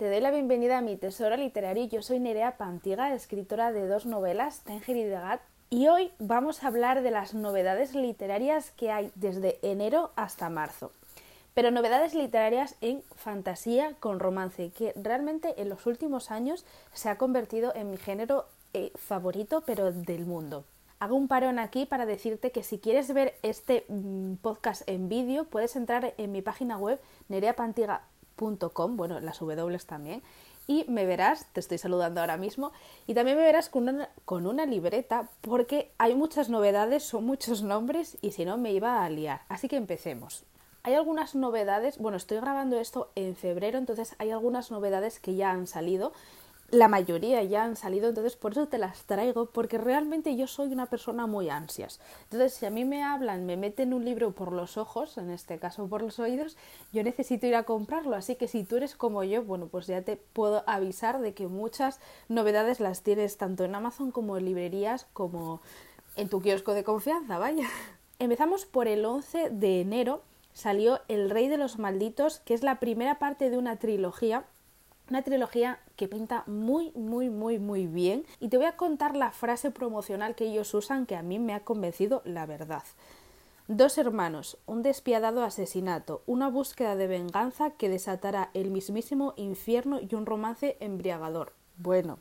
Te doy la bienvenida a mi tesoro literario. Yo soy Nerea Pantiga, escritora de dos novelas, Tenger y Degat, y hoy vamos a hablar de las novedades literarias que hay desde enero hasta marzo. Pero novedades literarias en fantasía con romance, que realmente en los últimos años se ha convertido en mi género eh, favorito, pero del mundo. Hago un parón aquí para decirte que si quieres ver este mm, podcast en vídeo, puedes entrar en mi página web nereapantiga.com bueno, las W también, y me verás, te estoy saludando ahora mismo, y también me verás con una, con una libreta porque hay muchas novedades, son muchos nombres y si no me iba a liar. Así que empecemos. Hay algunas novedades, bueno, estoy grabando esto en febrero, entonces hay algunas novedades que ya han salido la mayoría ya han salido, entonces por eso te las traigo, porque realmente yo soy una persona muy ansias. Entonces, si a mí me hablan, me meten un libro por los ojos, en este caso por los oídos, yo necesito ir a comprarlo. Así que si tú eres como yo, bueno, pues ya te puedo avisar de que muchas novedades las tienes tanto en Amazon como en librerías, como en tu kiosco de confianza, vaya. Empezamos por el 11 de enero, salió El Rey de los Malditos, que es la primera parte de una trilogía una trilogía que pinta muy, muy, muy, muy bien. Y te voy a contar la frase promocional que ellos usan que a mí me ha convencido la verdad. Dos hermanos, un despiadado asesinato, una búsqueda de venganza que desatará el mismísimo infierno y un romance embriagador. Bueno,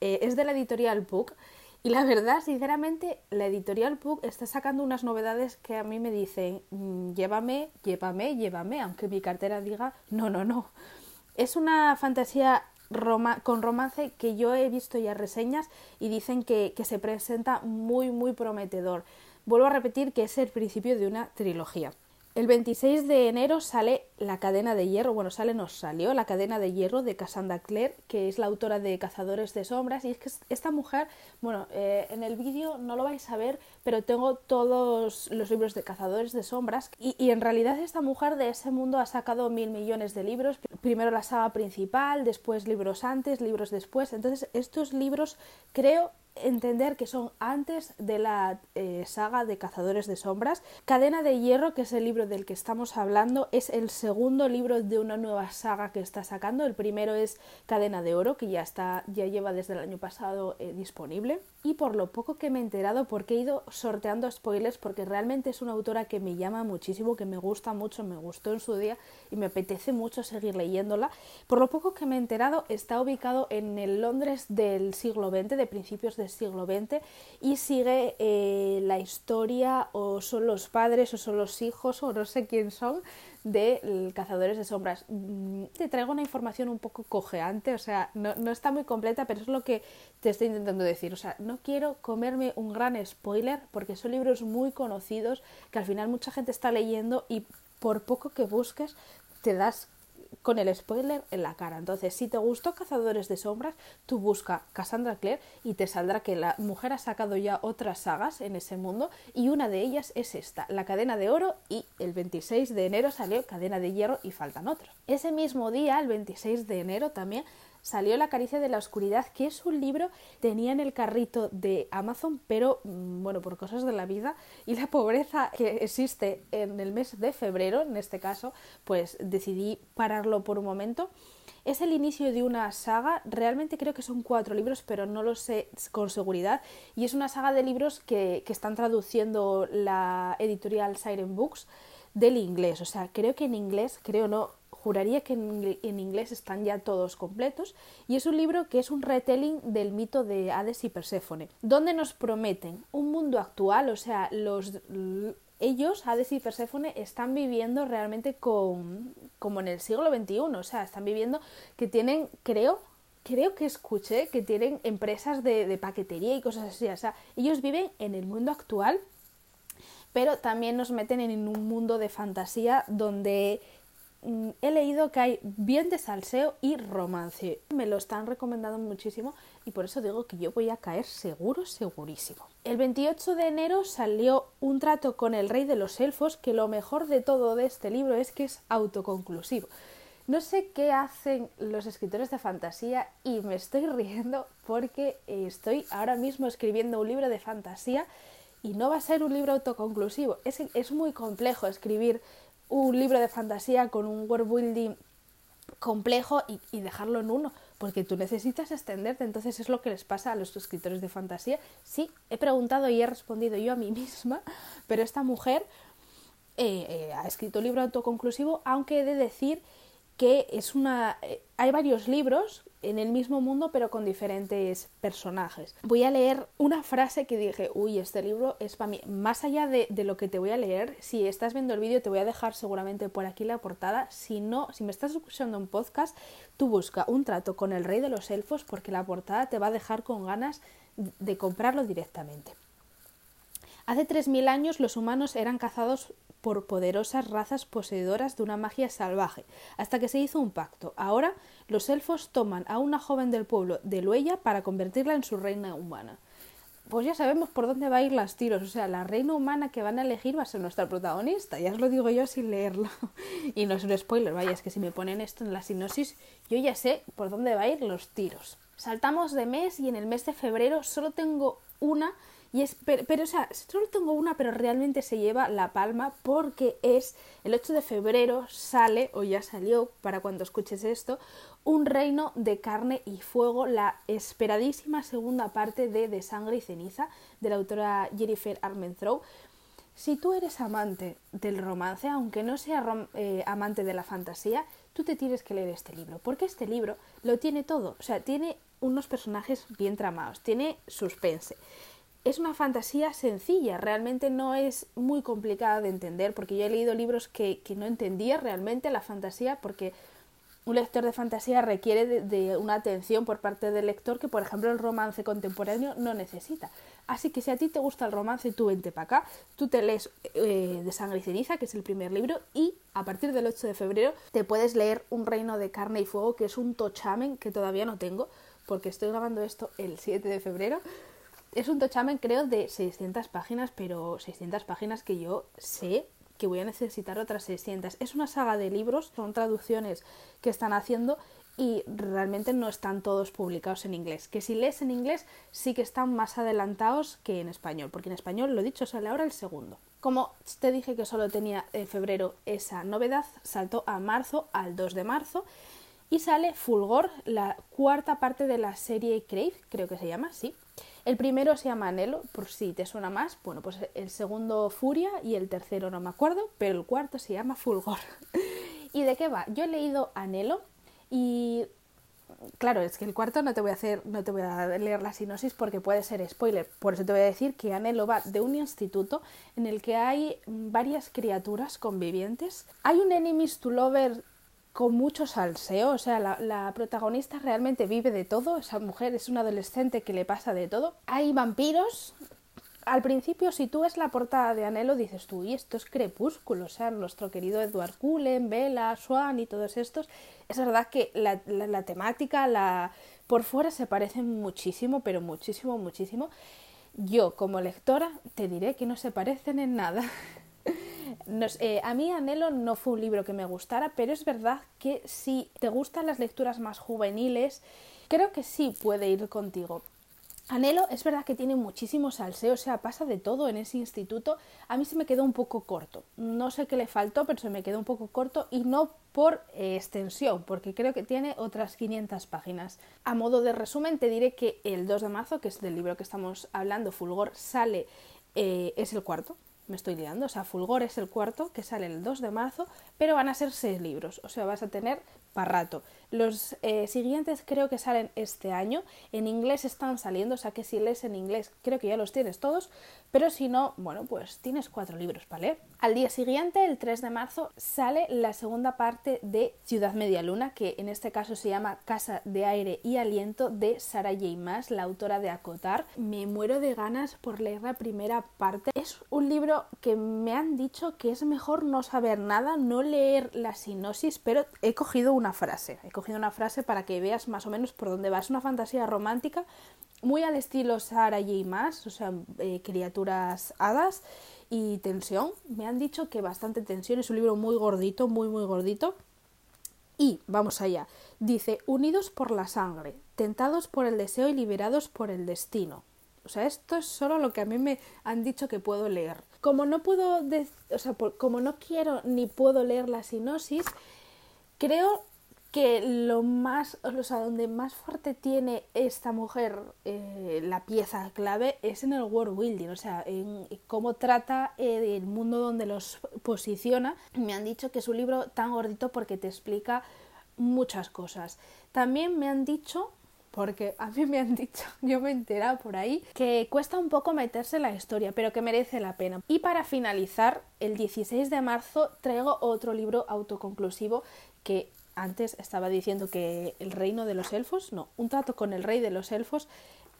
eh, es de la editorial Puck y la verdad, sinceramente, la editorial Puck está sacando unas novedades que a mí me dicen mm, llévame, llévame, llévame, aunque mi cartera diga no, no, no. Es una fantasía con romance que yo he visto ya reseñas y dicen que, que se presenta muy muy prometedor. Vuelvo a repetir que es el principio de una trilogía. El 26 de enero sale La cadena de hierro, bueno, sale, nos salió La cadena de hierro de Cassandra Clare, que es la autora de Cazadores de Sombras. Y es que esta mujer, bueno, eh, en el vídeo no lo vais a ver, pero tengo todos los libros de Cazadores de Sombras. Y, y en realidad esta mujer de ese mundo ha sacado mil millones de libros. Primero la saga principal, después libros antes, libros después. Entonces, estos libros creo entender que son antes de la eh, saga de Cazadores de Sombras. Cadena de Hierro, que es el libro del que estamos hablando, es el segundo libro de una nueva saga que está sacando. El primero es Cadena de Oro, que ya está, ya lleva desde el año pasado eh, disponible. Y por lo poco que me he enterado, porque he ido sorteando spoilers, porque realmente es una autora que me llama muchísimo, que me gusta mucho, me gustó en su día y me apetece mucho seguir leyéndola. Por lo poco que me he enterado, está ubicado en el Londres del siglo XX, de principios de siglo XX y sigue eh, la historia o son los padres o son los hijos o no sé quién son de Cazadores de Sombras. Mm, te traigo una información un poco cojeante, o sea, no, no, está muy completa, pero es lo que te estoy intentando decir. O sea, no quiero comerme un gran spoiler porque son libros muy conocidos que al final mucha gente está leyendo y por poco que busques te das con el spoiler en la cara. Entonces, si te gustó Cazadores de Sombras, tú busca Cassandra Clare y te saldrá que la mujer ha sacado ya otras sagas en ese mundo y una de ellas es esta, La Cadena de Oro y el 26 de enero salió Cadena de Hierro y faltan otros. Ese mismo día, el 26 de enero también, salió La caricia de la oscuridad, que es un libro tenía en el carrito de Amazon, pero mm, bueno, por cosas de la vida y la pobreza que existe en el mes de febrero, en este caso, pues decidí pararlo por un momento. Es el inicio de una saga, realmente creo que son cuatro libros, pero no lo sé con seguridad, y es una saga de libros que, que están traduciendo la editorial Siren Books del inglés, o sea, creo que en inglés, creo no, juraría que en, inglés están ya todos completos, y es un libro que es un retelling del mito de Hades y Perséfone, donde nos prometen un mundo actual, o sea, los ellos, Hades y Perséfone, están viviendo realmente con, como en el siglo XXI, o sea, están viviendo que tienen, creo, creo que escuché que tienen empresas de, de paquetería y cosas así, o sea, ellos viven en el mundo actual, pero también nos meten en un mundo de fantasía donde he leído que hay bien de salseo y romance. Me lo están recomendando muchísimo y por eso digo que yo voy a caer seguro, segurísimo. El 28 de enero salió un trato con el rey de los elfos que lo mejor de todo de este libro es que es autoconclusivo. No sé qué hacen los escritores de fantasía y me estoy riendo porque estoy ahora mismo escribiendo un libro de fantasía y no va a ser un libro autoconclusivo. Es, es muy complejo escribir un libro de fantasía con un world building complejo y, dejarlo en uno, porque tú necesitas extenderte. Entonces es lo que les pasa a los escritores de fantasía. Sí, he preguntado y he respondido yo a mí misma, pero esta mujer eh, eh, ha escrito un libro autoconclusivo, aunque he de decir que es una eh, hay varios libros en el mismo mundo pero con diferentes personajes. Voy a leer una frase que dije, uy, este libro es para mí. Más allá de, de, lo que te voy a leer, si estás viendo el vídeo te voy a dejar seguramente por aquí la portada. Si no, si me estás escuchando un podcast, tú busca un trato con el rey de los elfos porque la portada te va a dejar con ganas de comprarlo directamente. Hace 3.000 años los humanos eran cazados por poderosas razas poseedoras de una magia salvaje, hasta que se hizo un pacto. Ahora los elfos toman a una joven del pueblo de Luella para convertirla en su reina humana. Pues ya sabemos por dónde va a ir las tiros, o sea, la reina humana que van a elegir va a ser nuestra protagonista, ya os lo digo yo sin leerlo. y no es un spoiler, vaya, es que si me ponen esto en la sinopsis, yo ya sé por dónde va a ir los tiros. Saltamos de mes y en el mes de febrero solo tengo una y es, pero, o sea, solo tengo una, pero realmente se lleva la palma porque es el 8 de febrero sale, o ya salió para cuando escuches esto, Un reino de carne y fuego, la esperadísima segunda parte de De sangre y ceniza, de la autora Jennifer Armentrout. Si tú eres amante del romance, aunque no sea eh, amante de la fantasía, tú te tienes que leer este libro, porque este libro lo tiene todo, o sea, tiene unos personajes bien tramados, tiene suspense, es una fantasía sencilla, realmente no es muy complicada de entender, porque yo he leído libros que, no entendía realmente la fantasía, porque un lector de fantasía requiere de, una atención por parte del lector que, por ejemplo, el romance contemporáneo no necesita. Así que si a ti te gusta el romance, tú vente para acá, tú te lees eh, De Sangre y Ceniza, que es el primer libro, y a partir del 8 de febrero te puedes leer Un Reino de Carne y Fuego, que es un tochamen que todavía no tengo, porque estoy grabando esto el 7 de febrero es un tochamen creo de 600 páginas, pero 600 páginas que yo sé que voy a necesitar otras 600. Es una saga de libros, son traducciones que están haciendo y realmente no están todos publicados en inglés. Que si lees en inglés sí que están más adelantados que en español, porque en español, lo dicho, sale ahora el segundo. Como te dije que solo tenía en febrero esa novedad, saltó a marzo, al 2 de marzo, y sale Fulgor, la cuarta parte de la serie Crave, creo que se llama, sí, el primero se llama Anhelo, por si te suena más. Bueno, pues el segundo Furia y el tercero no me acuerdo, pero el cuarto se llama Fulgor. ¿Y de qué va? Yo he leído Anhelo y claro, es que el cuarto no te voy a hacer, no te voy a leer la sinopsis porque puede ser spoiler. Por eso te voy a decir que Anhelo va de un instituto en el que hay varias criaturas convivientes. Hay un enemies to lover con mucho salseo, o sea, la, protagonista realmente vive de todo, esa mujer es una adolescente que le pasa de todo. Hay vampiros. Al principio, si tú ves la portada de Anhelo, dices tú, y esto es crepúsculo, o sea, nuestro querido Edward Cullen, Bella, Swan y todos estos. Es verdad que la, la temática, la por fuera se parecen muchísimo, pero muchísimo, muchísimo. Yo, como lectora, te diré que no se parecen en nada. Eh, a mí Anhelo no fue un libro que me gustara, pero es verdad que si te gustan las lecturas más juveniles, creo que sí puede ir contigo. Anhelo es verdad que tiene muchísimo salseo, o sea, pasa de todo en ese instituto. A mí se me quedó un poco corto. No sé qué le faltó, pero se me quedó un poco corto y no por eh, extensión, porque creo que tiene otras 500 páginas. A modo de resumen, te diré que el 2 de marzo, que es del libro que estamos hablando, Fulgor, sale, eh, es el cuarto, me estoy liando, o sea, Fulgor es el cuarto que sale el 2 de marzo, pero van a ser seis libros, o sea, vas a tener para rato. Los eh, siguientes creo que salen este año, en inglés están saliendo, o sea que si lees en inglés creo que ya los tienes todos, pero si no, bueno, pues tienes cuatro libros para leer. Al día siguiente, el 3 de marzo, sale la segunda parte de Ciudad Media Luna, que en este caso se llama Casa de Aire y Aliento de Sara J. Maas, la autora de Acotar. Me muero de ganas por leer la primera parte. Es un libro que me han dicho que es mejor no saber nada, no leer la sinopsis, pero he cogido una frase. Cogido una frase para que veas más o menos por dónde va. Es una fantasía romántica muy al estilo Sara J. Maas, o sea, eh, criaturas hadas y tensión. Me han dicho que bastante tensión, es un libro muy gordito, muy, muy gordito. Y vamos allá. Dice, unidos por la sangre, tentados por el deseo y liberados por el destino. O sea, esto es solo lo que a mí me han dicho que puedo leer. Como no puedo, o sea, como no quiero ni puedo leer la sinopsis, creo que lo más, o sea, donde más fuerte tiene esta mujer eh, la pieza clave es en el world building, o sea, en cómo trata eh, el mundo donde los posiciona. Me han dicho que es un libro tan gordito porque te explica muchas cosas. También me han dicho porque a mí me han dicho, yo me he enterado por ahí, que cuesta un poco meterse en la historia, pero que merece la pena. Y para finalizar, el 16 de marzo traigo otro libro autoconclusivo que antes estaba diciendo que el reino de los elfos, no, un trato con el rey de los elfos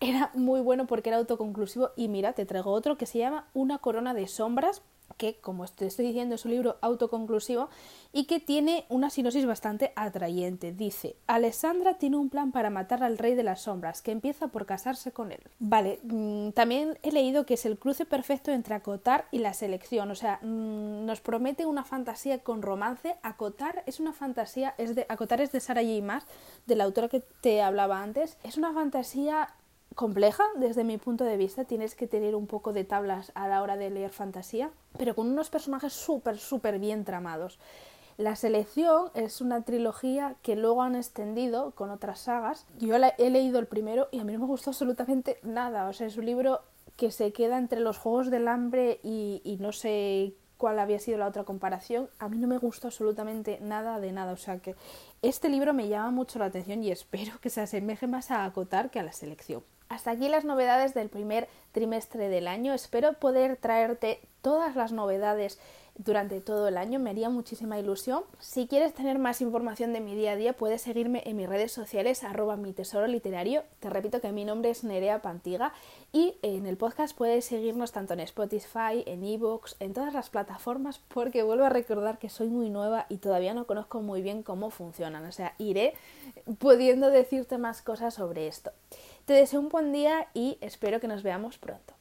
era muy bueno porque era autoconclusivo. Y mira, te traigo otro que se llama Una corona de sombras que, como te estoy diciendo, es un libro autoconclusivo y que tiene una sinopsis bastante atrayente. Dice, Alessandra tiene un plan para matar al rey de las sombras, que empieza por casarse con él. Vale, mm, también he leído que es el cruce perfecto entre acotar y la selección, o sea, mm, nos promete una fantasía con romance. Acotar es una fantasía, es de, acotar es de Sarah J. Maas, de la autora que te hablaba antes, es una fantasía compleja desde mi punto de vista, tienes que tener un poco de tablas a la hora de leer fantasía, pero con unos personajes súper, súper bien tramados. La selección es una trilogía que luego han extendido con otras sagas. Yo he leído el primero y a mí no me gustó absolutamente nada. O sea, es un libro que se queda entre los Juegos del Hambre y, y no sé cuál había sido la otra comparación. A mí no me gustó absolutamente nada de nada. O sea que este libro me llama mucho la atención y espero que se asemeje más a acotar que a la selección. Hasta aquí las novedades del primer trimestre del año. Espero poder traerte todas las novedades durante todo el año, me haría muchísima ilusión. Si quieres tener más información de mi día a día, puedes seguirme en mis redes sociales, arroba mi tesoro literario. Te repito que mi nombre es Nerea Pantiga y en el podcast puedes seguirnos tanto en Spotify, en ebooks, en todas las plataformas, porque vuelvo a recordar que soy muy nueva y todavía no conozco muy bien cómo funcionan. O sea, iré pudiendo decirte más cosas sobre esto. Te deseo un buen día y espero que nos veamos pronto.